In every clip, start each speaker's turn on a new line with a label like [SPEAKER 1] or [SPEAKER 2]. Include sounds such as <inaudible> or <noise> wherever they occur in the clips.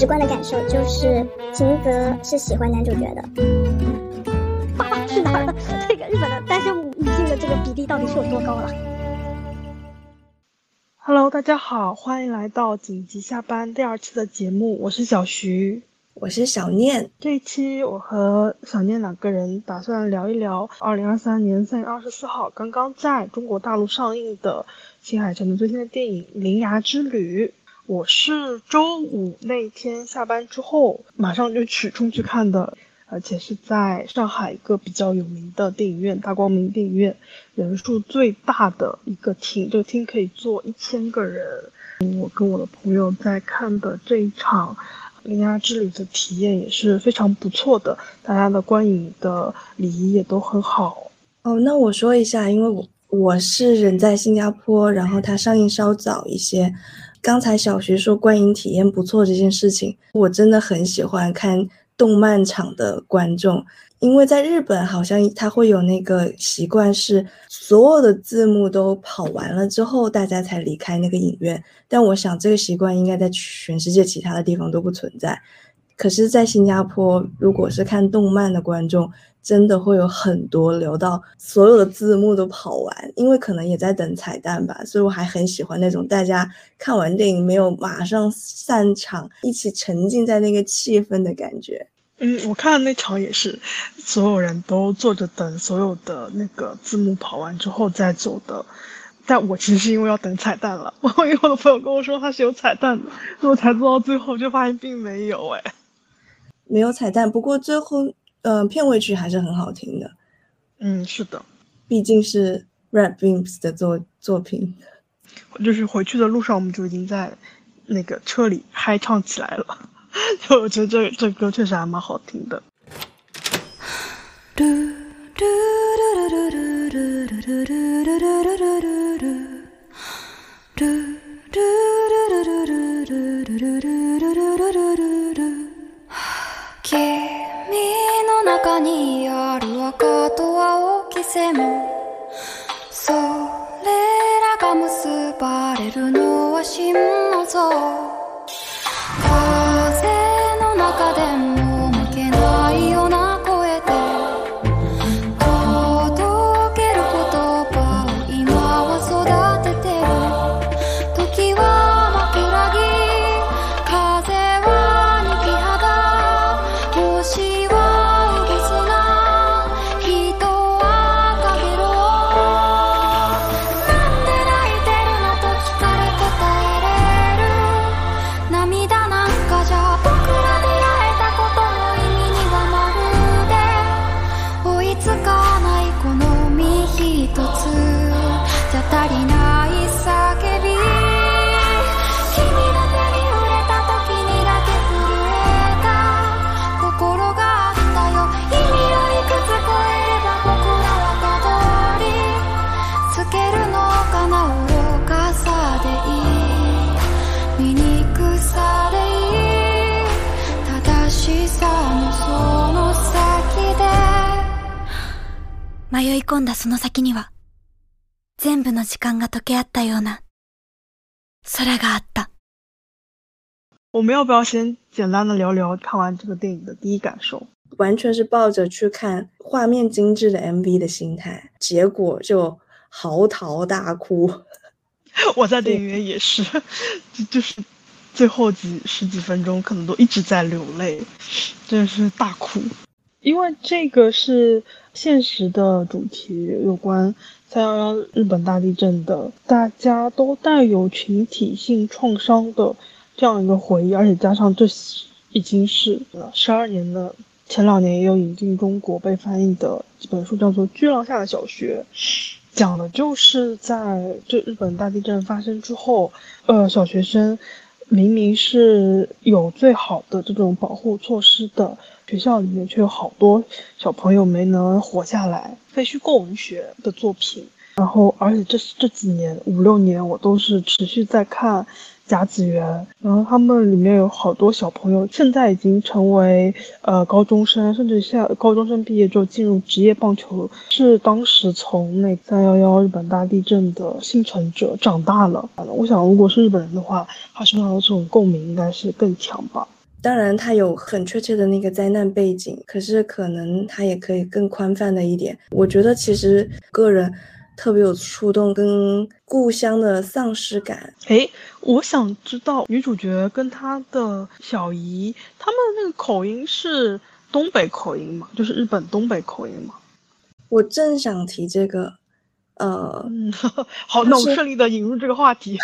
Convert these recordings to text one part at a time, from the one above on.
[SPEAKER 1] 直观的感受就是秦泽是喜欢男主角的。
[SPEAKER 2] 爸爸去哪儿了？这个日本的单身女性的这个比例到底是有多高了
[SPEAKER 3] ？Hello，大家好，欢迎来到紧急下班第二期的节目，我是小徐。
[SPEAKER 4] 我是小念，
[SPEAKER 3] 这一期我和小念两个人打算聊一聊二零二三年三月二十四号刚刚在中国大陆上映的新海诚的最新的电影《铃芽之旅》。我是周五那天下班之后马上就去冲去看的，而且是在上海一个比较有名的电影院——大光明电影院，人数最大的一个厅，这个厅可以坐一千个人。我跟我的朋友在看的这一场。铃芽之旅的体验也是非常不错的，大家的观影的礼仪也都很好。
[SPEAKER 4] 哦，那我说一下，因为我我是人在新加坡，然后它上映稍早一些。刚才小徐说观影体验不错这件事情，我真的很喜欢看动漫场的观众。因为在日本，好像他会有那个习惯，是所有的字幕都跑完了之后，大家才离开那个影院。但我想，这个习惯应该在全世界其他的地方都不存在。可是，在新加坡，如果是看动漫的观众，真的会有很多留到所有的字幕都跑完，因为可能也在等彩蛋吧。所以我还很喜欢那种大家看完电影没有马上散场，一起沉浸在那个气氛的感觉。
[SPEAKER 3] 嗯，我看的那场也是，所有人都坐着等所有的那个字幕跑完之后再走的。但我其实是因为要等彩蛋了，<laughs> 我因为我的朋友跟我说他是有彩蛋的，我才坐到最后，就发现并没有哎，
[SPEAKER 4] 没有彩蛋。不过最后，嗯，片尾曲还是很好听的。
[SPEAKER 3] 嗯，是的，
[SPEAKER 4] 毕竟是 Red Beams 的作作品。
[SPEAKER 3] 就是回去的路上，我们就已经在那个车里嗨唱起来了。<laughs> 就我觉得这这歌确实还蛮好听的。
[SPEAKER 5] 君の中にある赤と青き線それらが結ばれるのは真の像。中でも
[SPEAKER 3] 我们要不要先简单的聊聊看完这个电影的第一感受？
[SPEAKER 4] 完全是抱着去看画面精致的 MV 的心态，结果就嚎啕大哭。<laughs>
[SPEAKER 3] 我在电影院也是，<laughs> 就就是最后几十几分钟，可能都一直在流泪，真的是大哭。因为这个是现实的主题，有关三幺幺日本大地震的，大家都带有群体性创伤的这样一个回忆，而且加上这已经是十二年的，前两年也有引进中国被翻译的一本书，叫做《巨浪下的小学》，讲的就是在这日本大地震发生之后，呃，小学生明明是有最好的这种保护措施的。学校里面却有好多小朋友没能活下来。废墟构文学的作品，然后而且这这几年五六年我都是持续在看甲子园，然后他们里面有好多小朋友现在已经成为呃高中生，甚至现高中生毕业之后进入职业棒球，是当时从那三幺幺日本大地震的幸存者长大了。我想如果是日本人的话，他身上的这种共鸣应该是更强吧。
[SPEAKER 4] 当然，它有很确切的那个灾难背景，可是可能它也可以更宽泛的一点。我觉得其实个人特别有触动，跟故乡的丧失感。
[SPEAKER 3] 哎，我想知道女主角跟她的小姨，他们那个口音是东北口音吗？就是日本东北口音吗？
[SPEAKER 4] 我正想提这个，呃，
[SPEAKER 3] 嗯，<laughs> 好，那我顺利的引入这个话题。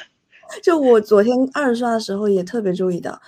[SPEAKER 3] <laughs>
[SPEAKER 4] 就我昨天二刷的时候也特别注意到。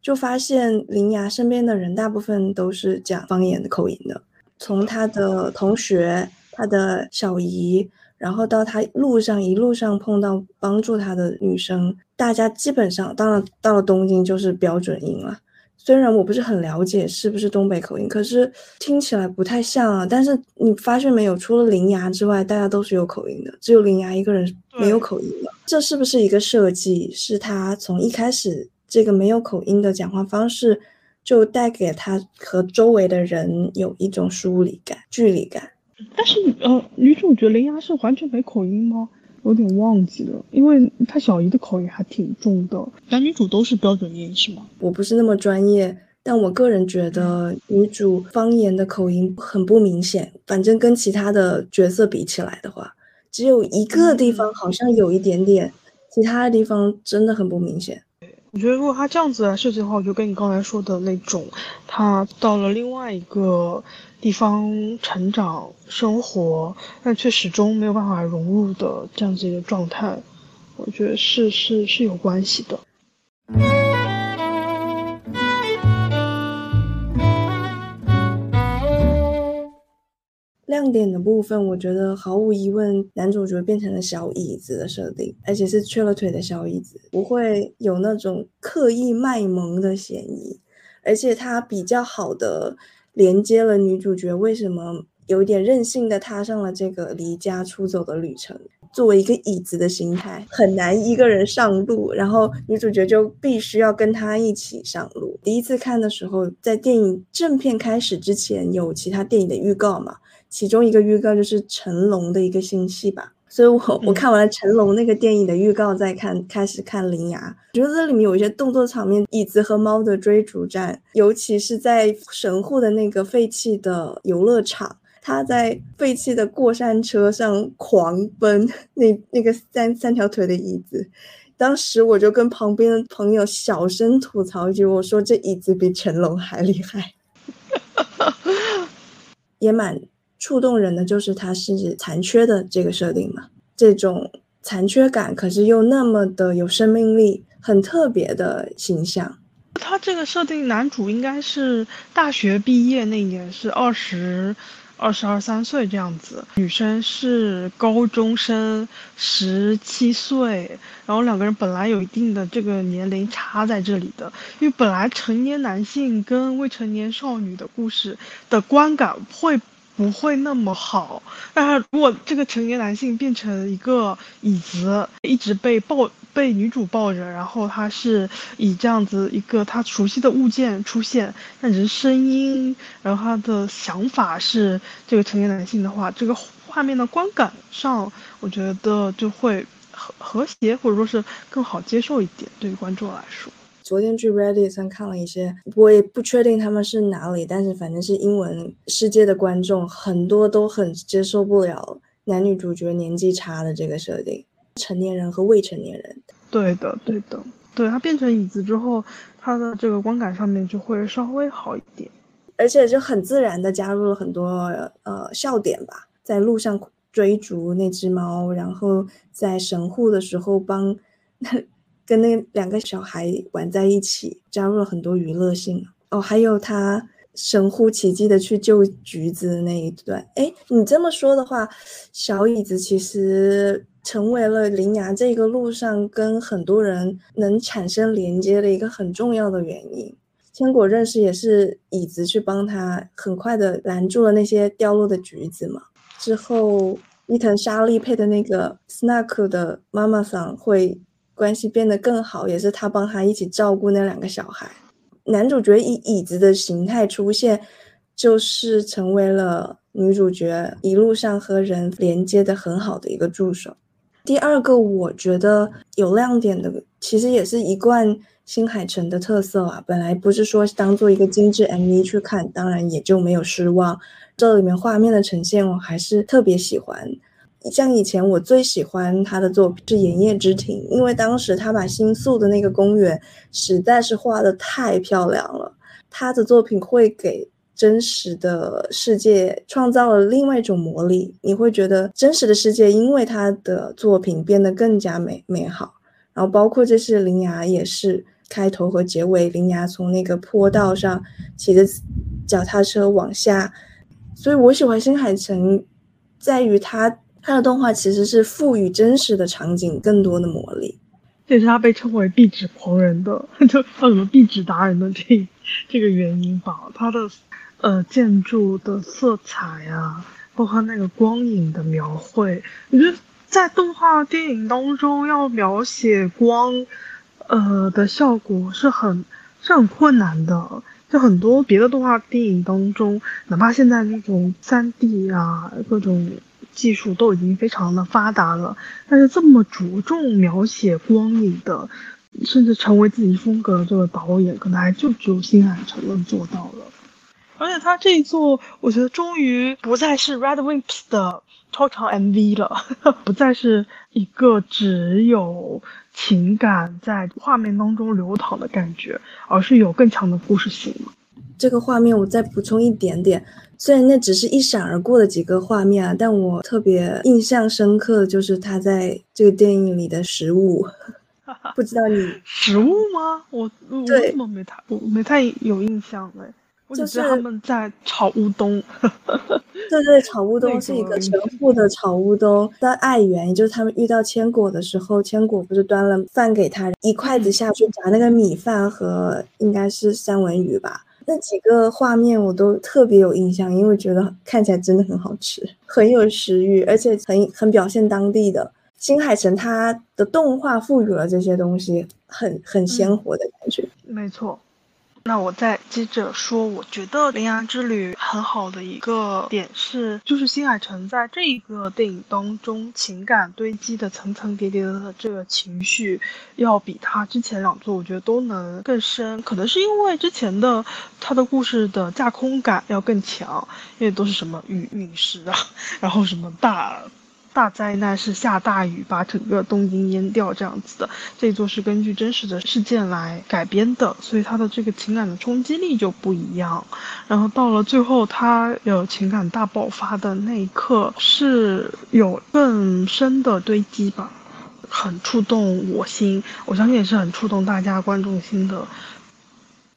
[SPEAKER 4] 就发现林芽身边的人大部分都是讲方言的口音的，从她的同学、他的小姨，然后到他路上一路上碰到帮助他的女生，大家基本上，当然到了东京就是标准音了。虽然我不是很了解是不是东北口音，可是听起来不太像啊。但是你发现没有，除了林芽之外，大家都是有口音的，只有林芽一个人没有口音的。这是不是一个设计？是他从一开始。这个没有口音的讲话方式，就带给他和周围的人有一种疏离感、距离感。
[SPEAKER 3] 但是，呃，女主角林芽是完全没口音吗？有点忘记了，因为她小姨的口音还挺重的。男女主都是标准音是吗？
[SPEAKER 4] 我不是那么专业，但我个人觉得女主方言的口音很不明显。反正跟其他的角色比起来的话，只有一个地方好像有一点点，其他的地方真的很不明显。
[SPEAKER 3] 我觉得如果他这样子来设计的话，我就跟你刚才说的那种，他到了另外一个地方成长生活，但却始终没有办法融入的这样子一个状态，我觉得是是是有关系的。
[SPEAKER 4] 亮点的部分，我觉得毫无疑问，男主角变成了小椅子的设定，而且是缺了腿的小椅子，不会有那种刻意卖萌的嫌疑，而且他比较好的连接了女主角为什么有点任性的踏上了这个离家出走的旅程。作为一个椅子的形态，很难一个人上路，然后女主角就必须要跟他一起上路。第一次看的时候，在电影正片开始之前，有其他电影的预告嘛？其中一个预告就是成龙的一个新戏吧，所以我我看完了成龙那个电影的预告，再看开始看铃芽，觉得这里面有一些动作场面，椅子和猫的追逐战，尤其是在神户的那个废弃的游乐场，他在废弃的过山车上狂奔，那那个三三条腿的椅子，当时我就跟旁边的朋友小声吐槽一句，我说这椅子比成龙还厉害，<laughs> 也蛮。触动人的就是它是残缺的这个设定嘛，这种残缺感可是又那么的有生命力，很特别的形象。
[SPEAKER 3] 他这个设定，男主应该是大学毕业那年是二十二、十二三岁这样子，女生是高中生，十七岁。然后两个人本来有一定的这个年龄差在这里的，因为本来成年男性跟未成年少女的故事的观感会。不会那么好。但是如果这个成年男性变成一个椅子，一直被抱被女主抱着，然后他是以这样子一个他熟悉的物件出现，但只是声音，然后他的想法是这个成年男性的话，这个画面的观感上，我觉得就会和和谐，或者说是更好接受一点，对于观众来说。
[SPEAKER 4] 昨天去 Reddit 上看了一些，我也不确定他们是哪里，但是反正是英文世界的观众，很多都很接受不了男女主角年纪差的这个设定，成年人和未成年人。
[SPEAKER 3] 对的，对的，对他变成椅子之后，他的这个观感上面就会稍微好一点，
[SPEAKER 4] 而且就很自然的加入了很多呃笑点吧，在路上追逐那只猫，然后在神户的时候帮。跟那两个小孩玩在一起，加入了很多娱乐性哦。还有他神乎其技的去救橘子的那一段，哎，你这么说的话，小椅子其实成为了铃芽这个路上跟很多人能产生连接的一个很重要的原因。千果认识也是椅子去帮他，很快的拦住了那些掉落的橘子嘛。之后伊藤沙莉配的那个 Snack 的妈妈桑会。关系变得更好，也是他帮他一起照顾那两个小孩。男主角以椅子的形态出现，就是成为了女主角一路上和人连接的很好的一个助手。第二个我觉得有亮点的，其实也是一贯新海诚的特色啊。本来不是说当做一个精致 MV 去看，当然也就没有失望。这里面画面的呈现，我还是特别喜欢。像以前我最喜欢他的作品是《盐业之庭》，因为当时他把新宿的那个公园实在是画的太漂亮了。他的作品会给。真实的世界创造了另外一种魔力，你会觉得真实的世界因为他的作品变得更加美美好。然后包括这是铃芽也是开头和结尾，铃芽从那个坡道上骑着脚踏车往下，所以我喜欢新海诚，在于他他的动画其实是赋予真实的场景更多的魔力，
[SPEAKER 3] 这也是他被称为壁纸狂人的，就叫什么壁纸达人的这这个原因吧，他的。呃，建筑的色彩啊，包括那个光影的描绘，我觉得在动画电影当中要描写光，呃的效果是很是很困难的。就很多别的动画电影当中，哪怕现在那种三 D 啊，各种技术都已经非常的发达了，但是这么着重描写光影的，甚至成为自己风格的这个导演，可能还就只有新海诚能做到了。而且他这一座，我觉得终于不再是 Red Wimps 的超长 MV 了，<laughs> 不再是一个只有情感在画面当中流淌的感觉，而是有更强的故事性了。
[SPEAKER 4] 这个画面我再补充一点点，虽然那只是一闪而过的几个画面啊，但我特别印象深刻的就是他在这个电影里的食物，<laughs> 不知道你
[SPEAKER 3] 食物吗？我我怎么没太我没太有印象嘞？就是他们在炒乌冬，
[SPEAKER 4] 对对，炒乌 <laughs> 冬是一个全部的炒乌冬。在爱媛，就是他们遇到千果的时候，千果不是端了饭给他，一筷子下去夹那个米饭和应该是三文鱼吧。那几个画面我都特别有印象，因为觉得看起来真的很好吃，<laughs> 很有食欲，而且很很表现当地的新海诚他的动画赋予了这些东西很很鲜活的感觉。
[SPEAKER 3] 没错。那我再接着说，我觉得《羚羊之旅》很好的一个点是，就是新海诚在这一个电影当中情感堆积的层层叠叠的这个情绪，要比他之前两作我觉得都能更深。可能是因为之前的他的故事的架空感要更强，因为都是什么陨陨石啊，然后什么大。<laughs> 大灾难是下大雨把整个东京淹掉这样子的，这座是根据真实的事件来改编的，所以它的这个情感的冲击力就不一样。然后到了最后，他有情感大爆发的那一刻，是有更深的堆积吧，很触动我心，我相信也是很触动大家观众心的。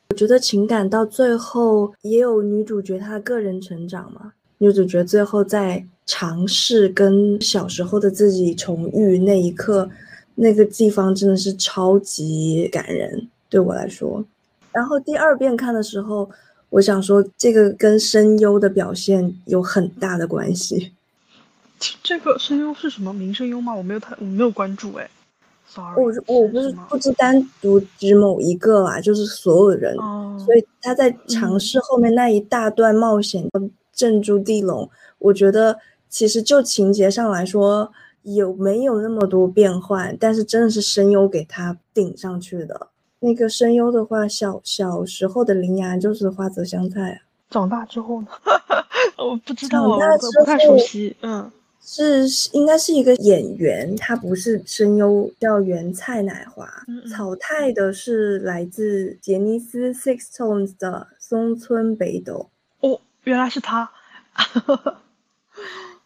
[SPEAKER 4] 我觉得情感到最后也有女主角她个人成长嘛，女主角最后在。尝试跟小时候的自己重遇那一刻，那个地方真的是超级感人，对我来说。然后第二遍看的时候，我想说这个跟声优的表现有很大的关系。
[SPEAKER 3] 这个声优是什么名声优吗？我没有太我没有关注哎，sorry。
[SPEAKER 4] 我我不是不知单独指某一个啦，就是所有人。哦。所以他在尝试后面那一大段冒险，镇住地龙，我觉得。其实就情节上来说，有没有那么多变换？但是真的是声优给他顶上去的。那个声优的话，小小时候的铃芽就是花泽香菜，
[SPEAKER 3] 长大之后呢？<laughs> 我不知道，我不太熟悉。嗯，
[SPEAKER 4] 是应该是一个演员，他不是声优，叫原菜乃华。草太的是来自杰尼斯 Six Tones 的松村北斗。
[SPEAKER 3] 哦，原来是他。<laughs>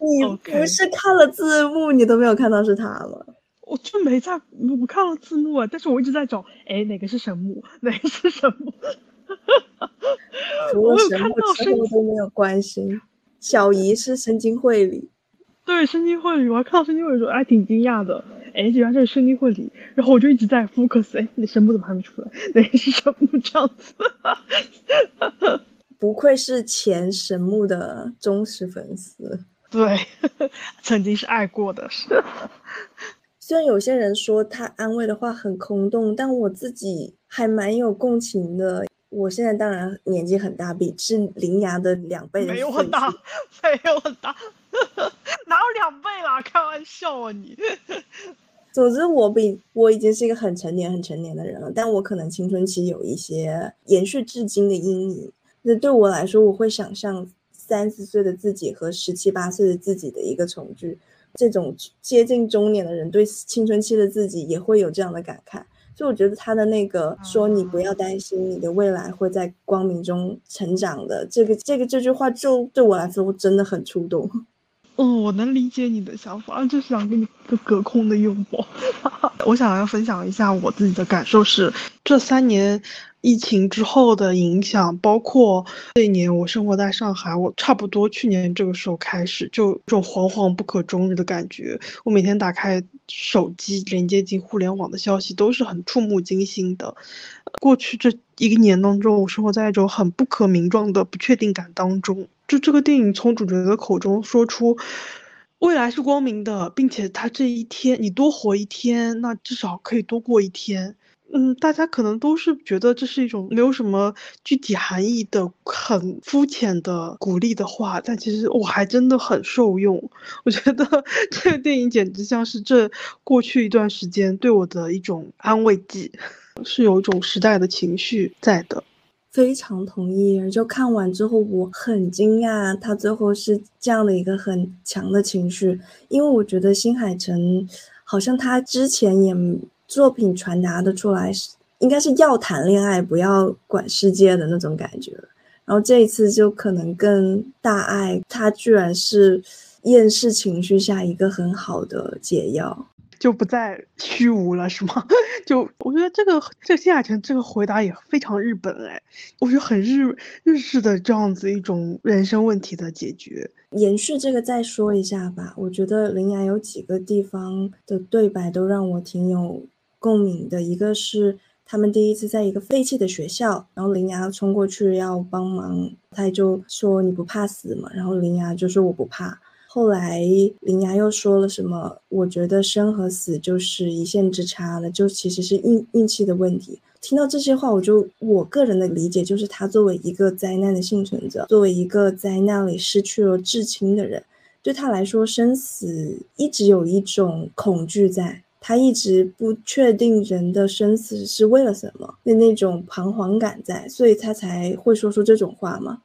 [SPEAKER 4] 你不是看了字幕，你都没有看到是他吗？
[SPEAKER 3] 我就没在，我看了字幕啊，但是我一直在找，哎，哪个是神木，<laughs> 哪个是神木？<laughs>
[SPEAKER 4] 除了神木之后都没有关心。小姨是神经绘理，
[SPEAKER 3] 对，神经绘理，我还看到深津绘里说，还挺惊讶的，哎，居然这是神经绘理，然后我就一直在 focus，哎，那神木怎么还没出来？<laughs> 哪个是神木这样子？
[SPEAKER 4] 不愧是前神木的忠实粉丝。
[SPEAKER 3] 对，<laughs> 曾经是爱过的。是，<laughs>
[SPEAKER 4] 虽然有些人说他安慰的话很空洞，但我自己还蛮有共情的。我现在当然年纪很大，比是林牙的两倍。
[SPEAKER 3] 没有很大，<laughs> 没有很大。哪有两倍啦？开玩笑啊你！
[SPEAKER 4] 总之，我比我已经是一个很成年、很成年的人了，但我可能青春期有一些延续至今的阴影。那对我来说，我会想象三十岁的自己和十七八岁的自己的一个重聚。这种接近中年的人对青春期的自己也会有这样的感慨。所以我觉得他的那个说“你不要担心，你的未来会在光明中成长的”这个这个这句话，就对我来说真的很触动。
[SPEAKER 3] 嗯，我能理解你的想法，就是想给你一个隔空的拥抱。<laughs> 我想要分享一下我自己的感受是，这三年疫情之后的影响，包括这一年我生活在上海，我差不多去年这个时候开始就这种惶惶不可终日的感觉。我每天打开手机连接进互联网的消息都是很触目惊心的。过去这一个年当中，我生活在一种很不可名状的不确定感当中。就这个电影从主角的口中说出，未来是光明的，并且他这一天你多活一天，那至少可以多过一天。嗯，大家可能都是觉得这是一种没有什么具体含义的、很肤浅的鼓励的话，但其实我还真的很受用。我觉得 <laughs> 这个电影简直像是这过去一段时间对我的一种安慰剂，<laughs> 是有一种时代的情绪在的。
[SPEAKER 4] 非常同意，就看完之后我很惊讶，他最后是这样的一个很强的情绪，因为我觉得新海诚好像他之前也作品传达的出来应该是要谈恋爱不要管世界的那种感觉，然后这一次就可能更大爱，他居然是厌世情绪下一个很好的解药。
[SPEAKER 3] 就不再虚无了，是吗？<laughs> 就我觉得这个这个新海诚这个回答也非常日本哎，我觉得很日日式的这样子一种人生问题的解决。
[SPEAKER 4] 延续这个再说一下吧，我觉得林雅有几个地方的对白都让我挺有共鸣的。一个是他们第一次在一个废弃的学校，然后林雅冲过去要帮忙，他就说你不怕死吗？然后林雅就说我不怕。后来林芽又说了什么？我觉得生和死就是一线之差了，就其实是运运气的问题。听到这些话，我就我个人的理解就是，他作为一个灾难的幸存者，作为一个灾难里失去了至亲的人，对他来说，生死一直有一种恐惧，在他一直不确定人的生死是为了什么的那种彷徨感在，所以他才会说出这种话嘛。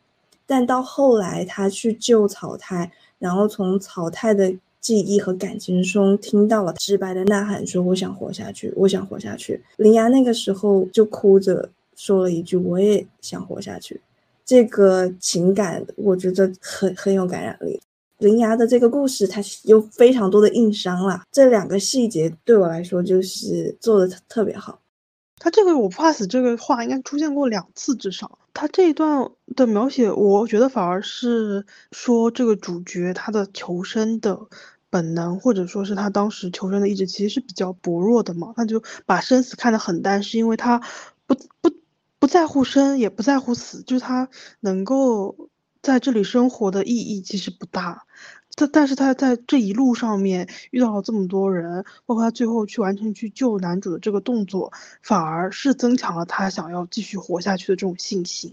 [SPEAKER 4] 但到后来，他去救草太。然后从曹太的记忆和感情中听到了直白的呐喊，说：“我想活下去，我想活下去。”林芽那个时候就哭着说了一句：“我也想活下去。”这个情感我觉得很很有感染力。林芽的这个故事，它有非常多的硬伤了。这两个细节对我来说就是做的特特别好。
[SPEAKER 3] 他这个“我不怕死”这个话应该出现过两次至少。他这一段的描写，我觉得反而是说这个主角他的求生的本能，或者说是他当时求生的意志，其实是比较薄弱的嘛。他就把生死看得很淡，是因为他不不不在乎生，也不在乎死，就是他能够在这里生活的意义其实不大。但但是他在这一路上面遇到了这么多人，包括他最后去完成去救男主的这个动作，反而是增强了他想要继续活下去的这种信心。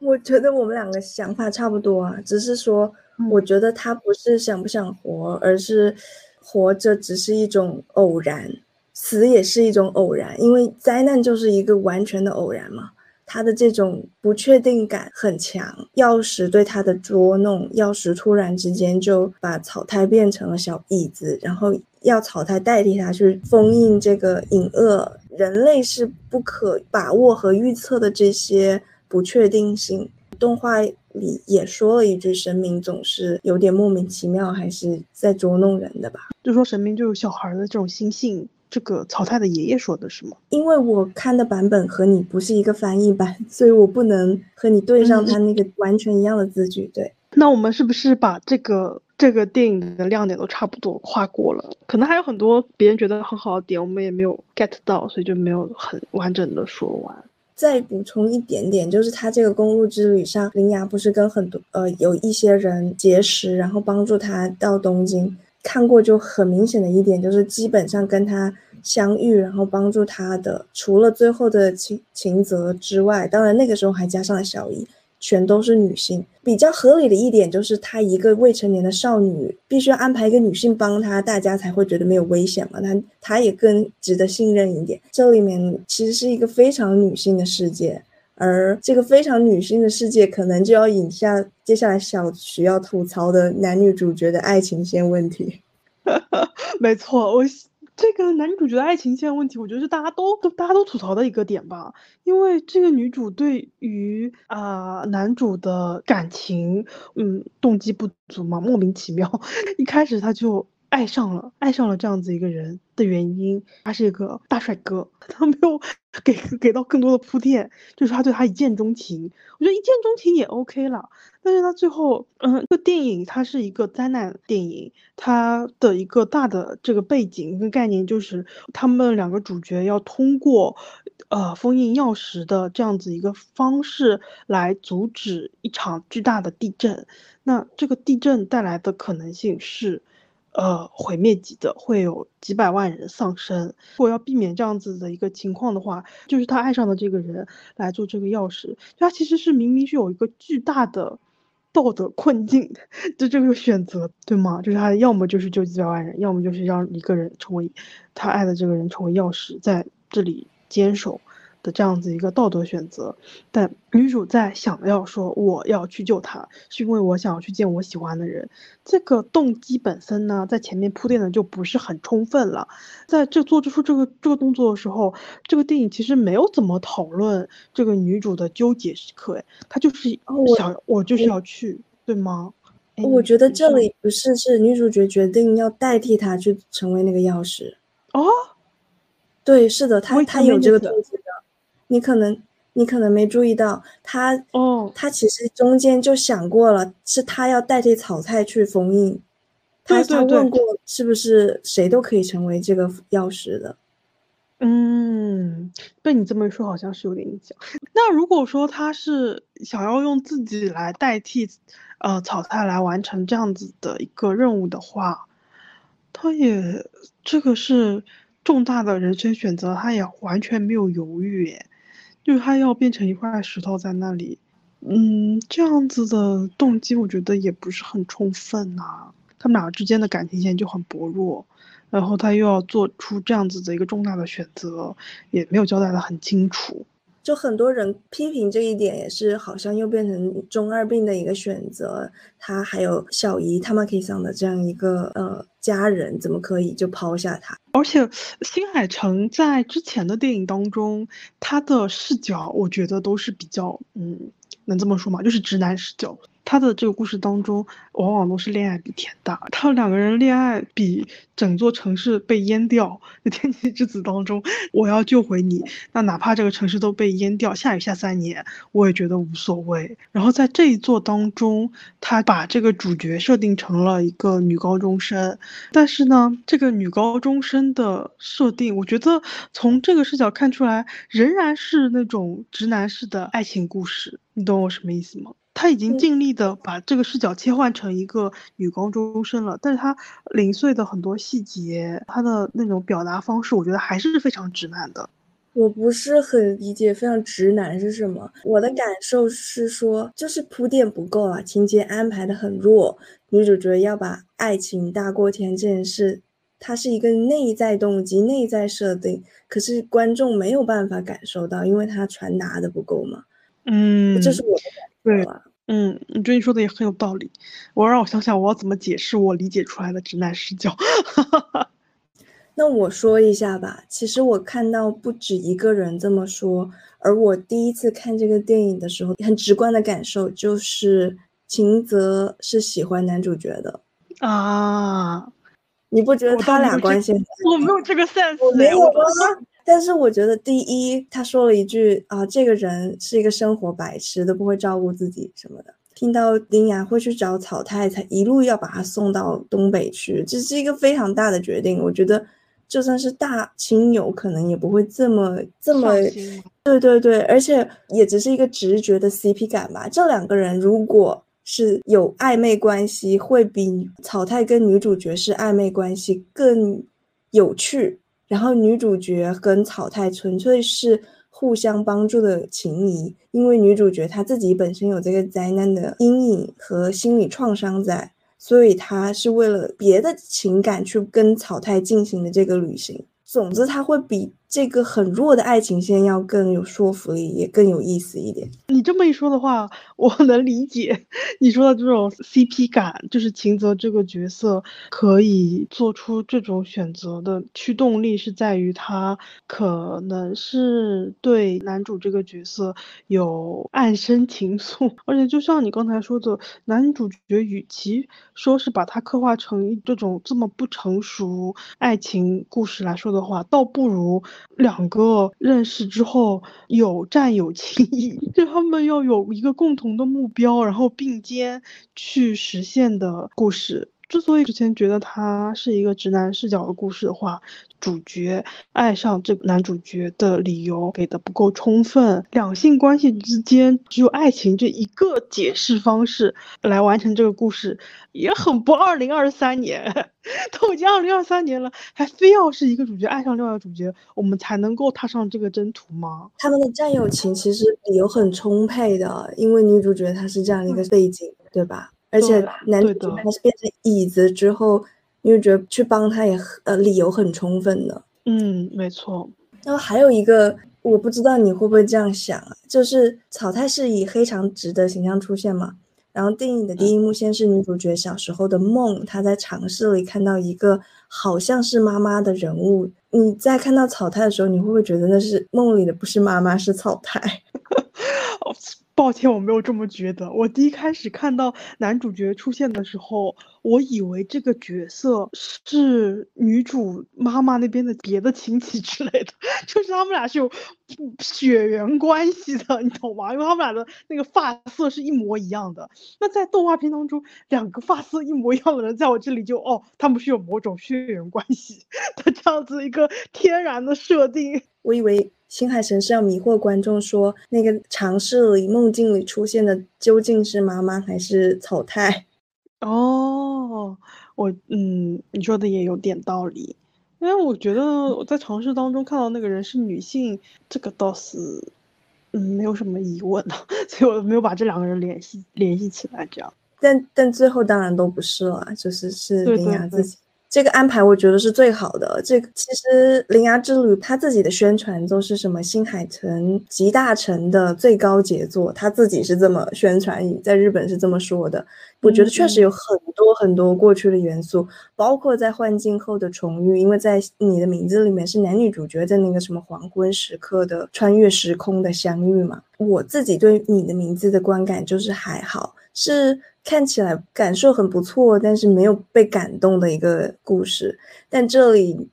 [SPEAKER 4] 我觉得我们两个想法差不多啊，只是说，我觉得他不是想不想活，而是活着只是一种偶然，死也是一种偶然，因为灾难就是一个完全的偶然嘛。他的这种不确定感很强，钥匙对他的捉弄，钥匙突然之间就把草太变成了小椅子，然后要草太代替他去封印这个隐恶。人类是不可把握和预测的这些不确定性。动画里也说了一句：“神明总是有点莫名其妙，还是在捉弄人的吧？”
[SPEAKER 3] 就说神明就有小孩的这种心性。这个曹太的爷爷说的是吗？
[SPEAKER 4] 因为我看的版本和你不是一个翻译版，所以我不能和你对上他那个完全一样的字句。对，
[SPEAKER 3] 那我们是不是把这个这个电影的亮点都差不多画过了？可能还有很多别人觉得很好的点，我们也没有 get 到，所以就没有很完整的说完。
[SPEAKER 4] 再补充一点点，就是他这个公路之旅上，林芽不是跟很多呃有一些人结识，然后帮助他到东京。看过就很明显的一点，就是基本上跟他相遇，然后帮助他的，除了最后的秦秦泽之外，当然那个时候还加上了小姨，全都是女性。比较合理的一点就是，她一个未成年的少女，必须要安排一个女性帮她，大家才会觉得没有危险嘛。她她也更值得信任一点。这里面其实是一个非常女性的世界，而这个非常女性的世界，可能就要引下接下来小徐要吐槽的男女主角的爱情线问题。<laughs>
[SPEAKER 3] 没错，我。这个男主角的爱情线问题，我觉得是大家都都大家都吐槽的一个点吧。因为这个女主对于啊男主的感情，嗯，动机不足嘛，莫名其妙，<laughs> 一开始他就爱上了爱上了这样子一个人的原因，他是一个大帅哥，<laughs> 他没有 <laughs> 给给到更多的铺垫，就是他对他一见钟情。我觉得一见钟情也 OK 了。但是他最后，嗯，这个电影它是一个灾难电影，它的一个大的这个背景跟概念就是，他们两个主角要通过，呃，封印钥匙的这样子一个方式来阻止一场巨大的地震。那这个地震带来的可能性是，呃，毁灭级的，会有几百万人丧生。如果要避免这样子的一个情况的话，就是他爱上的这个人来做这个钥匙，他其实是明明是有一个巨大的。道德困境，就这个选择，对吗？就是他要么就是救几百万人，要么就是让一个人成为他爱的这个人成为钥匙，在这里坚守。的这样子一个道德选择，但女主在想要说我要去救他，是因为我想要去见我喜欢的人。这个动机本身呢，在前面铺垫的就不是很充分了。在这做出这个这个动作的时候，这个电影其实没有怎么讨论这个女主的纠结时刻，哎，她就是想我就是要去，对吗？
[SPEAKER 4] 我觉得这里不是是女主角决定要代替他去成为那个钥匙
[SPEAKER 3] 哦，
[SPEAKER 4] 对，是的，他他有这个动机的。你可能，你可能没注意到，他哦，他其实中间就想过了，是他要代替草菜去封印，他他问过是不是谁都可以成为这个钥匙的，
[SPEAKER 3] 嗯，被你这么一说，好像是有点印象。<laughs> 那如果说他是想要用自己来代替，呃，草菜来完成这样子的一个任务的话，他也这个是重大的人生选择，他也完全没有犹豫耶。就是他要变成一块石头在那里，嗯，这样子的动机我觉得也不是很充分呐。他们俩之间的感情线就很薄弱，然后他又要做出这样子的一个重大的选择，也没有交代的很清楚。
[SPEAKER 4] 就很多人批评这一点，也是好像又变成中二病的一个选择。他还有小姨他们可以上的这样一个呃家人，怎么可以就抛下他？
[SPEAKER 3] 而且新海诚在之前的电影当中，他的视角我觉得都是比较嗯，能这么说吗？就是直男视角。他的这个故事当中，往往都是恋爱比天大。他两个人恋爱比整座城市被淹掉。在天气之子当中，我要救回你，那哪怕这个城市都被淹掉，下雨下三年，我也觉得无所谓。然后在这一座当中，他把这个主角设定成了一个女高中生，但是呢，这个女高中生的设定，我觉得从这个视角看出来，仍然是那种直男式的爱情故事。你懂我什么意思吗？他已经尽力的把这个视角切换成一个女高中生了，但是他零碎的很多细节，他的那种表达方式，我觉得还是非常直男的。
[SPEAKER 4] 我不是很理解非常直男是什么，我的感受是说，就是铺垫不够啊，情节安排的很弱，女主角要把爱情大过天这件事，它是一个内在动机、内在设定，可是观众没有办法感受到，因为它传达的不够嘛。
[SPEAKER 3] 嗯，
[SPEAKER 4] 这是我的感受。
[SPEAKER 3] 对，嗯，你觉得你说的也很有道理。我让我想想，我要怎么解释我理解出来的直男视角？<laughs>
[SPEAKER 4] 那我说一下吧。其实我看到不止一个人这么说，而我第一次看这个电影的时候，很直观的感受就是秦泽是喜欢男主角的
[SPEAKER 3] 啊。
[SPEAKER 4] 你不觉得他俩关系？
[SPEAKER 3] 我没有这个 sense，
[SPEAKER 4] 我没有啊。但是我觉得，第一，他说了一句啊，这个人是一个生活白痴，都不会照顾自己什么的。听到丁雅会去找草太，太一路要把他送到东北去，这是一个非常大的决定。我觉得，就算是大亲友，可能也不会这么这么。对对对，而且也只是一个直觉的 CP 感吧。这两个人如果是有暧昧关系，会比草太跟女主角是暧昧关系更有趣。然后女主角跟草太纯粹是互相帮助的情谊。因为女主角她自己本身有这个灾难的阴影和心理创伤在，所以她是为了别的情感去跟草太进行的这个旅行。总之，它会比这个很弱的爱情线要更有说服力，也更有意思一点。
[SPEAKER 3] 你这么一说的话，我能理解你说的这种 CP 感，就是秦泽这个角色可以做出这种选择的驱动力是在于他可能是对男主这个角色有暗生情愫，<laughs> 而且就像你刚才说的，男主角与其说是把他刻画成这种这么不成熟爱情故事来说的话，倒不如。两个认识之后有战友情谊，<laughs> 就他们要有一个共同的目标，然后并肩去实现的故事。之所以之前觉得它是一个直男视角的故事的话，主角爱上这个男主角的理由给的不够充分，两性关系之间只有爱情这一个解释方式来完成这个故事，也很不二零二三年。<laughs> 都已经二零二三年了，还非要是一个主角爱上另外一个主角，我们才能够踏上这个征途吗？
[SPEAKER 4] 他们的战友情其实理由很充沛的，因为女主角她是这样一个背景，对吧？而且男主角他是变成椅子之后，因为觉得去帮他也呃理由很充分的。
[SPEAKER 3] 嗯，没错。
[SPEAKER 4] 然后还有一个，我不知道你会不会这样想啊，就是草太是以黑长直的形象出现嘛？然后电影的第一幕先是女主角小时候的梦，她在尝试里看到一个好像是妈妈的人物。你在看到草太的时候，你会不会觉得那是梦里的不是妈妈是草太？
[SPEAKER 3] 抱歉，我没有这么觉得。我第一开始看到男主角出现的时候，我以为这个角色是女主妈妈那边的别的亲戚之类的，<laughs> 就是他们俩是有血缘关系的，你懂吗？因为他们俩的那个发色是一模一样的。那在动画片当中，两个发色一模一样的人，在我这里就哦，他们是有某种血缘关系的这样子一个天然的设定。
[SPEAKER 4] 我以为。新海诚是要迷惑观众，说那个尝试里梦境里出现的究竟是妈妈还是草太？<laughs>
[SPEAKER 3] 哦，我嗯，你说的也有点道理，因为我觉得我在尝试当中看到那个人是女性，这个倒是嗯没有什么疑问的，<laughs> 所以我没有把这两个人联系联系起来，这样。
[SPEAKER 4] 但但最后当然都不是了，就是是林雅自己。这个安排我觉得是最好的。这个其实《铃芽之旅》他自己的宣传都是什么新海诚集大成的最高杰作，他自己是这么宣传，在日本是这么说的。我觉得确实有很多很多过去的元素，包括在幻境后的重遇，因为在你的名字里面是男女主角在那个什么黄昏时刻的穿越时空的相遇嘛。我自己对你的名字的观感就是还好，是。看起来感受很不错，但是没有被感动的一个故事。但这里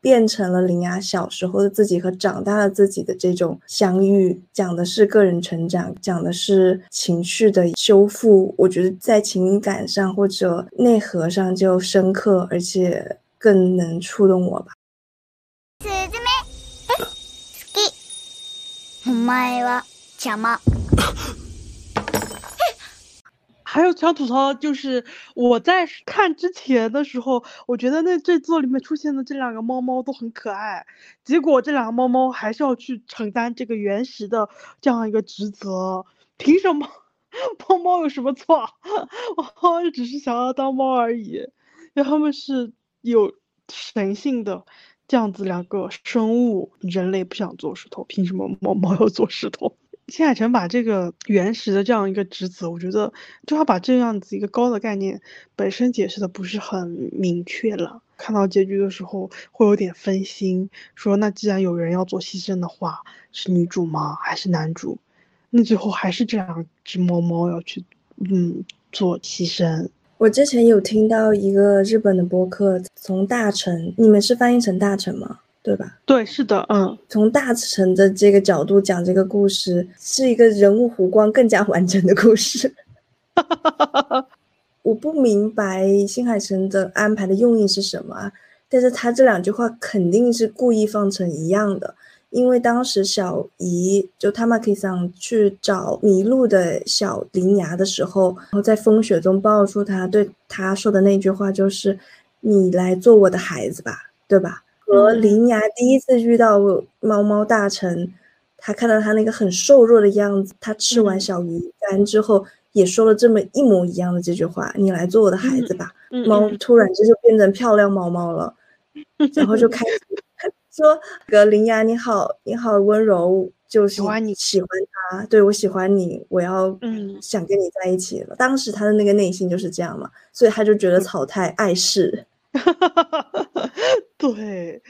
[SPEAKER 4] 变成了林雅小时候的自己和长大了自己的这种相遇，讲的是个人成长，讲的是情绪的修复。我觉得在情感上或者内核上就深刻，而且更能触动我吧。
[SPEAKER 5] お前は邪魔。<laughs>
[SPEAKER 3] 还有想吐槽，就是我在看之前的时候，我觉得那这座里面出现的这两个猫猫都很可爱，结果这两个猫猫还是要去承担这个原始的这样一个职责，凭什么？猫猫有什么错？<laughs> 我只是想要当猫而已，因为他们是有神性的这样子两个生物，人类不想做石头，凭什么猫猫要做石头？新海诚把这个原始的这样一个职责，我觉得就要把这样子一个高的概念本身解释的不是很明确了。看到结局的时候会有点分心，说那既然有人要做牺牲的话，是女主吗？还是男主？那最后还是这两只猫猫要去嗯做牺牲。
[SPEAKER 4] 我之前有听到一个日本的播客，从大臣，你们是翻译成大臣吗？对吧？
[SPEAKER 3] 对，是的，嗯，
[SPEAKER 4] 从大臣的这个角度讲这个故事，是一个人物弧光更加完整的故事。<laughs> 我不明白新海诚的安排的用意是什么，但是他这两句话肯定是故意放成一样的，因为当时小姨就 Tamaki 桑去找迷路的小铃芽的时候，然后在风雪中抱住他，对他说的那句话就是“你来做我的孩子吧”，对吧？和林芽第一次遇到猫猫大臣，他看到他那个很瘦弱的样子，他吃完小鱼干之后，也说了这么一模一样的这句话：“你来做我的孩子吧。”猫突然间就变成漂亮猫猫了，然后就开始说：“格林呀，你好，你好温柔，就是喜
[SPEAKER 3] 欢你，
[SPEAKER 4] 喜欢他，对我喜欢你，我要嗯想跟你在一起了。”当时他的那个内心就是这样嘛，所以他就觉得草太碍事。<laughs>
[SPEAKER 3] 对，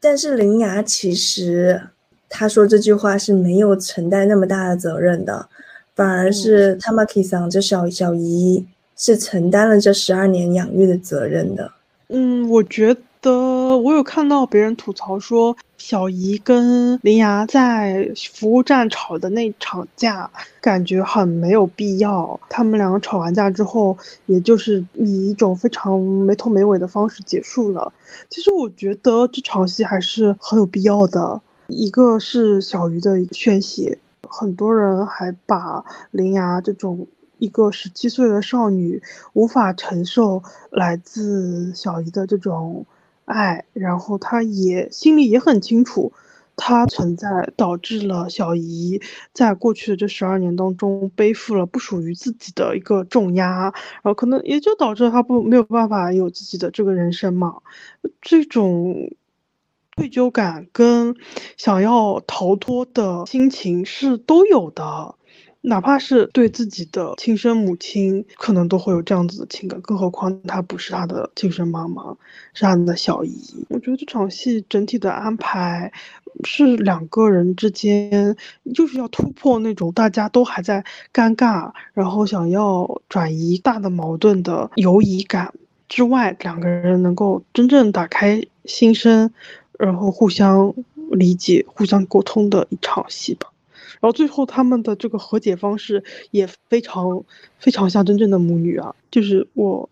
[SPEAKER 4] 但是林芽其实。他说这句话是没有承担那么大的责任的，反而是 Tamaki 桑这小小姨是承担了这十二年养育的责任的。
[SPEAKER 3] 嗯，我觉得我有看到别人吐槽说，小姨跟林芽在服务站吵的那场架，感觉很没有必要。他们两个吵完架之后，也就是以一种非常没头没尾的方式结束了。其实我觉得这场戏还是很有必要的。一个是小鱼的宣泄，很多人还把林芽这种一个十七岁的少女无法承受来自小姨的这种爱，然后他也心里也很清楚，他存在导致了小姨在过去的这十二年当中背负了不属于自己的一个重压，然后可能也就导致他不没有办法有自己的这个人生嘛，这种。愧疚感跟想要逃脱的心情是都有的，哪怕是对自己的亲生母亲，可能都会有这样子的情感，更何况她不是他的亲生妈妈，是他的小姨。我觉得这场戏整体的安排是两个人之间，就是要突破那种大家都还在尴尬，然后想要转移大的矛盾的犹疑感之外，两个人能够真正打开心声。然后互相理解、互相沟通的一场戏吧。然后最后他们的这个和解方式也非常非常像真正的母女啊，就是我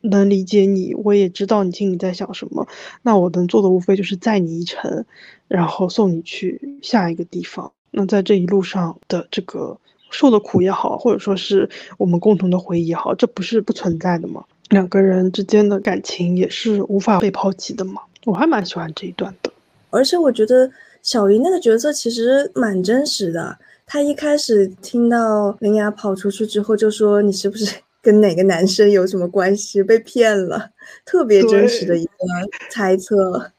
[SPEAKER 3] 能理解你，我也知道你心里在想什么。那我能做的无非就是载你一程，然后送你去下一个地方。那在这一路上的这个受的苦也好，或者说是我们共同的回忆也好，这不是不存在的吗？两个人之间的感情也是无法被抛弃的吗？我还蛮喜欢这一段的，
[SPEAKER 4] 而且我觉得小姨那个角色其实蛮真实的。她一开始听到林雅跑出去之后，就说：“你是不是 <laughs> 跟哪个男生有什么关系？被骗了。”特别真实的一个猜测。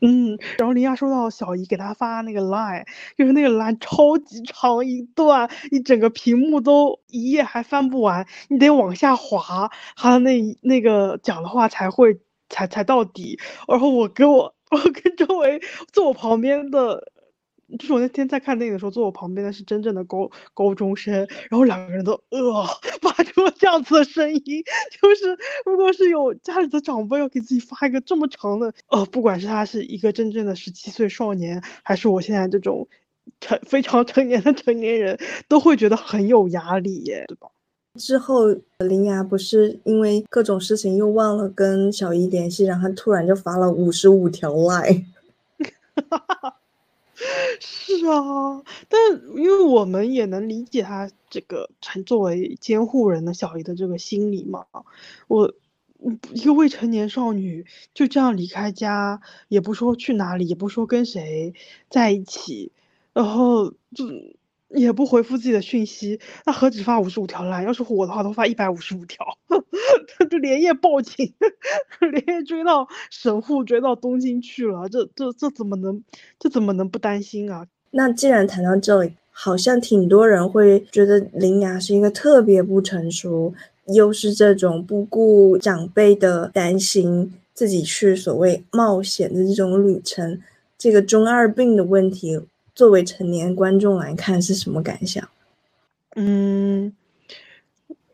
[SPEAKER 3] 嗯，然后林雅收到小姨给他发那个 line，就是那个 line 超级长一段，你整个屏幕都一页还翻不完，你得往下滑，他那那个讲的话才会。才才到底，然后我给我我跟周围坐我旁边的，就是我那天在看电影的时候，坐我旁边的是真正的高高中生，然后两个人都呃发出了这样子的声音，就是如果是有家里的长辈要给自己发一个这么长的，呃，不管是他是一个真正的十七岁少年，还是我现在这种成非常成年的成年人，都会觉得很有压力耶，对吧？
[SPEAKER 4] 之后，林芽不是因为各种事情又忘了跟小姨联系，然后突然就发了五十五条赖。<laughs>
[SPEAKER 3] 是啊，但因为我们也能理解他这个成作为监护人的小姨的这个心理嘛。我一个未成年少女就这样离开家，也不说去哪里，也不说跟谁在一起，然后就。也不回复自己的讯息，那何止发五十五条烂？要是我的话，都发一百五十五条，<laughs> 就连夜报警，连夜追到神户，追到东京去了。这这这怎么能，这怎么能不担心啊？
[SPEAKER 4] 那既然谈到这里，好像挺多人会觉得林雅是一个特别不成熟，又是这种不顾长辈的担心，自己去所谓冒险的这种旅程，这个中二病的问题。作为成年观众来看是什么感想？
[SPEAKER 3] 嗯，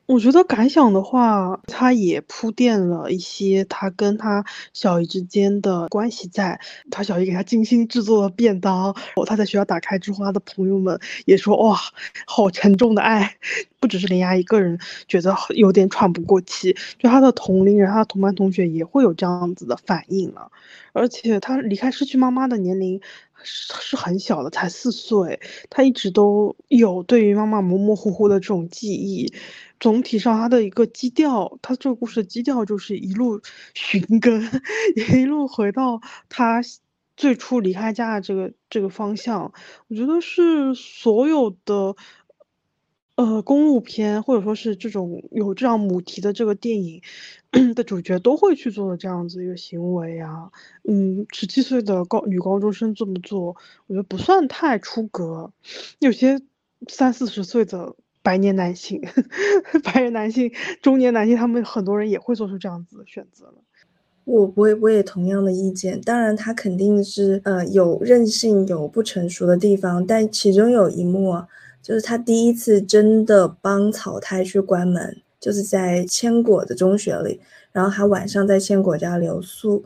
[SPEAKER 3] 我觉得感想的话，他也铺垫了一些他跟他小姨之间的关系，在他小姨给他精心制作的便当，他在学校打开之后，他的朋友们也说哇，好沉重的爱，不只是林芽一个人觉得有点喘不过气，就他的同龄人、他的同班同学也会有这样子的反应了，而且他离开失去妈妈的年龄。是很小的，才四岁，他一直都有对于妈妈模模糊糊的这种记忆。总体上，他的一个基调，他这个故事的基调就是一路寻根，<laughs> 一路回到他最初离开家的这个这个方向，我觉得是所有的。呃，公路片或者说是这种有这样母题的这个电影的主角都会去做的这样子一个行为啊，嗯，十七岁的高女高中生这么做，我觉得不算太出格。有些三四十岁的白年男性、<laughs> 白人男性、中年男性，他们很多人也会做出这样子的选择了。
[SPEAKER 4] 我我也我也同样的意见，当然他肯定是呃有任性、有不成熟的地方，但其中有一幕。就是他第一次真的帮草太去关门，就是在千果的中学里，然后他晚上在千果家留宿，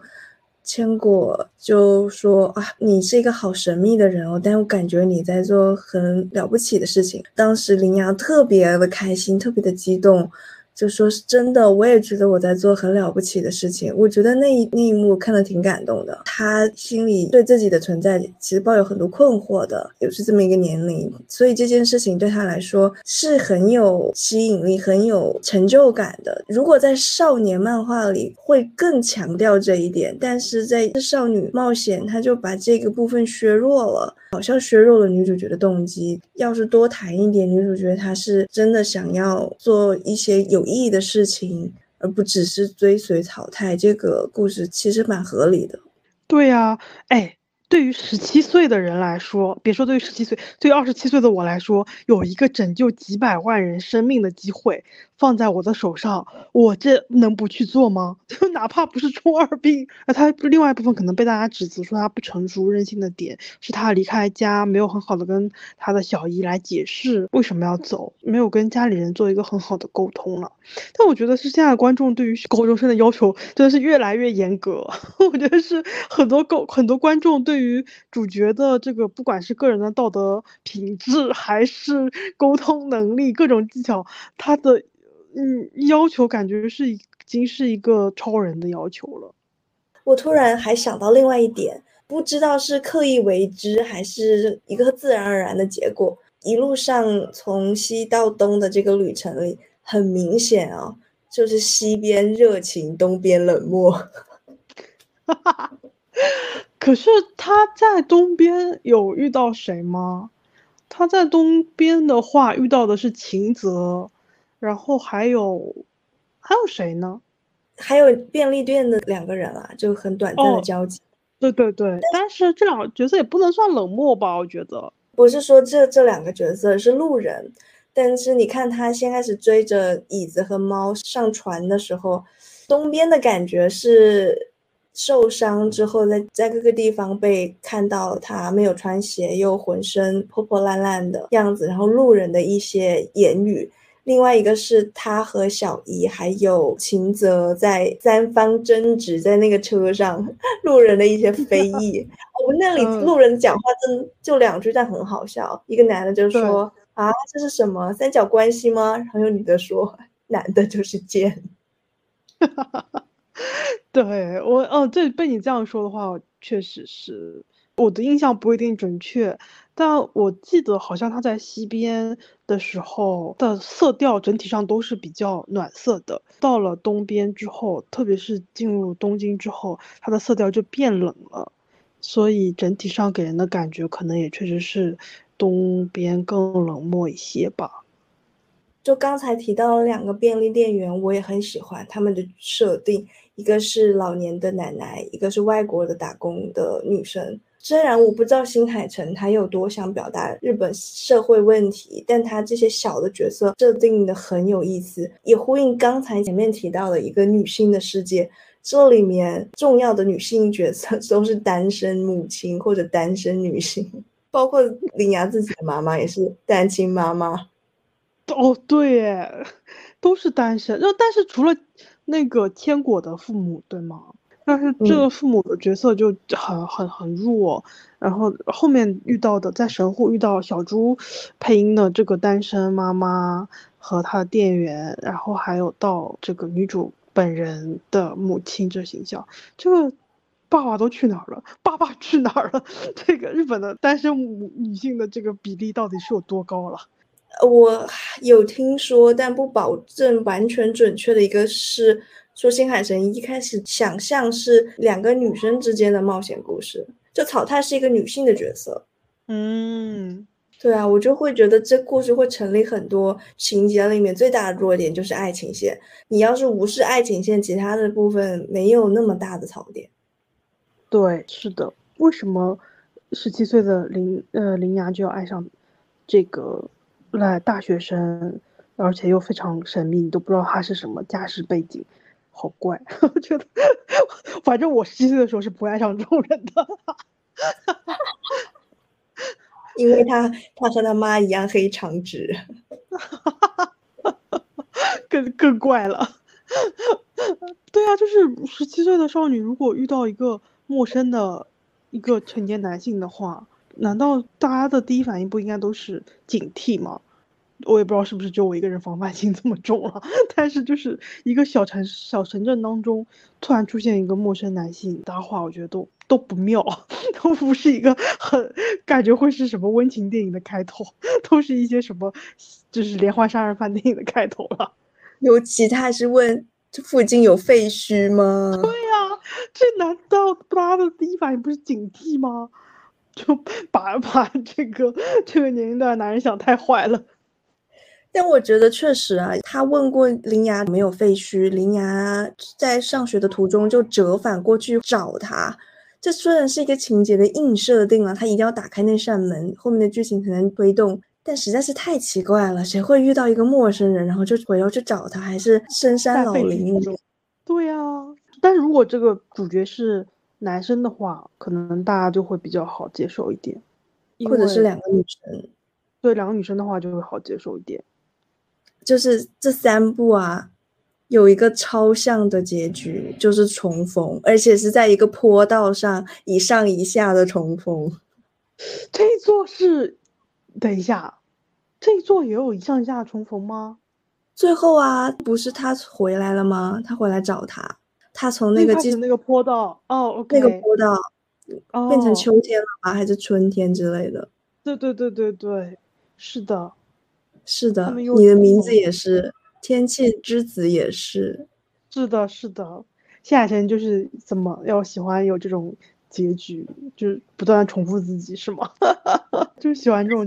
[SPEAKER 4] 千果就说啊，你是一个好神秘的人哦，但我感觉你在做很了不起的事情。当时林阳特别的开心，特别的激动。就说是真的，我也觉得我在做很了不起的事情。我觉得那一那一幕看得挺感动的。他心里对自己的存在其实抱有很多困惑的，也是这么一个年龄，所以这件事情对他来说是很有吸引力、很有成就感的。如果在少年漫画里会更强调这一点，但是在少女冒险，他就把这个部分削弱了。好像削弱了女主角的动机。要是多谈一点，女主角她是真的想要做一些有意义的事情，而不只是追随淘汰。这个故事其实蛮合理的。
[SPEAKER 3] 对呀，哎。对于十七岁的人来说，别说对于十七岁，对于二十七岁的我来说，有一个拯救几百万人生命的机会放在我的手上，我这能不去做吗？<laughs> 就哪怕不是中二病，那他另外一部分可能被大家指责说他不成熟、任性的点，是他离开家没有很好的跟他的小姨来解释为什么要走，没有跟家里人做一个很好的沟通了。但我觉得是现在观众对于高中生的要求真的是越来越严格，<laughs> 我觉得是很多高很多观众对。于主角的这个，不管是个人的道德品质，还是沟通能力，各种技巧，他的嗯要求感觉是已经是一个超人的要求了。
[SPEAKER 4] 我突然还想到另外一点，不知道是刻意为之，还是一个自然而然的结果。一路上从西到东的这个旅程里，很明显啊，就是西边热情，东边冷漠。
[SPEAKER 3] 哈哈。可是他在东边有遇到谁吗？他在东边的话遇到的是秦泽，然后还有还有谁呢？
[SPEAKER 4] 还有便利店的两个人啊，就很短暂的交集。
[SPEAKER 3] 对对对，但是这两个角色也不能算冷漠吧？我觉得
[SPEAKER 4] 不是说这这两个角色是路人，但是你看他先开始追着椅子和猫上船的时候，东边的感觉是。受伤之后，在在各个地方被看到他没有穿鞋，又浑身破破烂烂的样子，然后路人的一些言语。另外一个是他和小姨还有秦泽在三方争执，在那个车上，<laughs> 路人的一些非议。<laughs> 我们那里路人讲话真就两句，但很好笑。一个男的就说：“啊，这是什么三角关系吗？”然后有女的说：“男的就是贱。<laughs> ”哈哈哈哈。
[SPEAKER 3] 对我，哦，这被你这样说的话，确实是我的印象不一定准确，但我记得好像他在西边的时候的色调整体上都是比较暖色的，到了东边之后，特别是进入东京之后，它的色调就变冷了，所以整体上给人的感觉可能也确实是东边更冷漠一些吧。
[SPEAKER 4] 就刚才提到了两个便利店员，我也很喜欢他们的设定。一个是老年的奶奶，一个是外国的打工的女生。虽然我不知道新海诚他有多想表达日本社会问题，但他这些小的角色设定的很有意思，也呼应刚才前面提到的一个女性的世界。这里面重要的女性角色 <laughs> 都是单身母亲或者单身女性，包括林芽自己的妈妈也是单亲妈妈。
[SPEAKER 3] 哦，对，耶，都是单身。那，但是除了那个千果的父母，对吗？但是这个父母的角色就很很很弱。然后后面遇到的，在神户遇到小猪配音的这个单身妈妈和她的店员，然后还有到这个女主本人的母亲这形象，这个爸爸都去哪儿了？爸爸去哪儿了？<laughs> 这个日本的单身母女性的这个比例到底是有多高了？
[SPEAKER 4] 我有听说，但不保证完全准确的一个是说，新海诚一开始想象是两个女生之间的冒险故事，就草太是一个女性的角色。
[SPEAKER 3] 嗯，
[SPEAKER 4] 对啊，我就会觉得这故事会成立很多情节里面最大的弱点就是爱情线。你要是无视爱情线，其他的部分没有那么大的槽点。
[SPEAKER 3] 对，是的。为什么十七岁的林呃林芽就要爱上这个来大学生，而且又非常神秘，你都不知道他是什么家世背景，好怪。<laughs> 我觉得，<laughs> 反正我十七岁的时候是不爱上这种人的。<laughs>
[SPEAKER 4] 因为他他和他妈一样黑长直，
[SPEAKER 3] 更更怪了。对啊，就是十七岁的少女，如果遇到一个陌生的一个成年男性的话，难道大家的第一反应不应该都是警惕吗？我也不知道是不是就我一个人防范心这么重了，<laughs> 但是就是一个小城小城镇当中突然出现一个陌生男性搭话，我觉得都都不妙，<laughs> 都不是一个很感觉会是什么温情电影的开头，<laughs> 都是一些什么就是连环杀人犯电影的开头了。
[SPEAKER 4] 尤其他还是问这附近有废墟吗？
[SPEAKER 3] 对呀，这难道大家的第一反应不是警惕吗？就把把这个这个年龄段的男人想太坏了。
[SPEAKER 4] 但我觉得确实啊，他问过林芽没有废墟，林芽在上学的途中就折返过去找他。这虽然是一个情节的硬设定了，他一定要打开那扇门，后面的剧情才能推动。但实在是太奇怪了，谁会遇到一个陌生人，然后就回头去找他，还是深山老林那种？
[SPEAKER 3] 对呀，但是如果这个主角是男生的话，可能大家就会比较好接受一点，
[SPEAKER 4] 或者是两个女生。
[SPEAKER 3] 对，两个女生的话就会好接受一点。
[SPEAKER 4] 就是这三部啊，有一个超像的结局，就是重逢，而且是在一个坡道上一上一下的重逢。<laughs>
[SPEAKER 3] 这一座是，等一下，这一座也有一上一下重逢吗？
[SPEAKER 4] 最后啊，不是他回来了吗？他回来找他，他从那个
[SPEAKER 3] 那个坡道哦，
[SPEAKER 4] 那个坡道变成秋天了吧，还是春天之类的？
[SPEAKER 3] 对对对对对，是的。
[SPEAKER 4] 是的，你的名字也是，天气之子也是，
[SPEAKER 3] 是的，是的。夏天就是怎么要喜欢有这种结局，就是不断重复自己，是吗？<laughs> 就是喜欢这种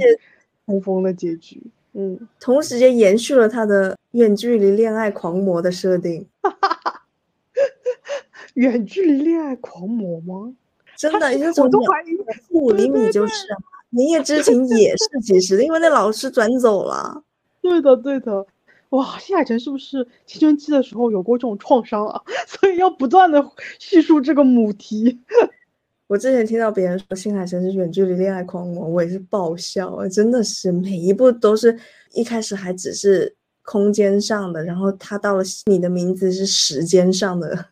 [SPEAKER 3] 重逢的结局。嗯，
[SPEAKER 4] 同时间延续了他的远距离恋爱狂魔的设定。<laughs>
[SPEAKER 3] 远距离恋爱狂魔吗？
[SPEAKER 4] 真的，因为从
[SPEAKER 3] 都怀疑
[SPEAKER 4] 五厘米就是。明夜之情也是及时的，因为那老师转走了。
[SPEAKER 3] 对的，对的。哇，新海诚是不是青春期的时候有过这种创伤啊？<laughs> 所以要不断的叙述这个母题。
[SPEAKER 4] 我之前听到别人说新海诚是远距离恋爱狂魔，我也是爆笑。真的是每一部都是一开始还只是空间上的，然后他到了你的名字是时间上的。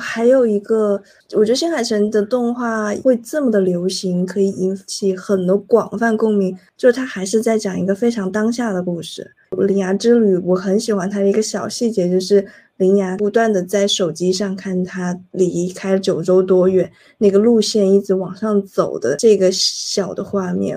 [SPEAKER 4] 还有一个，我觉得新海诚的动画会这么的流行，可以引起很多广泛共鸣，就是他还是在讲一个非常当下的故事。《铃芽之旅》，我很喜欢他的一个小细节，就是铃芽不断的在手机上看他离开九州多远，那个路线一直往上走的这个小的画面。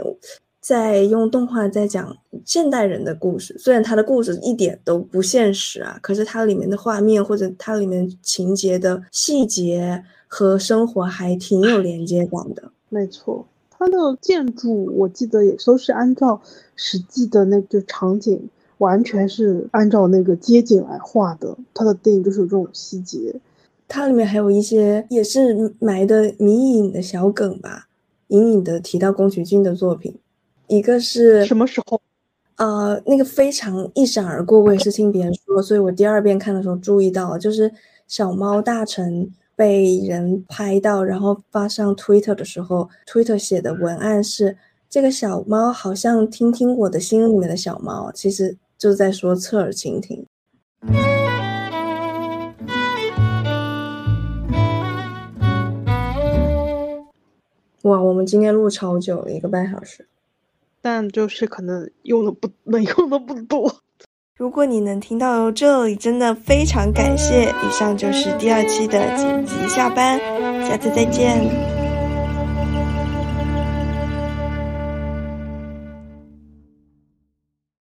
[SPEAKER 4] 在用动画在讲现代人的故事，虽然它的故事一点都不现实啊，可是它里面的画面或者它里面情节的细节和生活还挺有连接感的。
[SPEAKER 3] 没错，它的建筑我记得也都是按照实际的那个场景，完全是按照那个街景来画的。它的电影就是有这种细节，
[SPEAKER 4] 它里面还有一些也是埋的迷影的小梗吧，隐隐的提到宫崎骏的作品。一个是
[SPEAKER 3] 什么时候？
[SPEAKER 4] 呃，那个非常一闪而过，我也是听别人说，所以我第二遍看的时候注意到，就是小猫大臣被人拍到，然后发上 Twitter 的时候，Twitter 写的文案是这个小猫好像听听我的心里面的小猫，其实就在说侧耳倾听。哇，我们今天录超久了，一个半小时。
[SPEAKER 3] 但就是可能用的不能用的不多。
[SPEAKER 4] 如果你能听到这里，真的非常感谢。以上就是第二期的紧急下班，下次再见。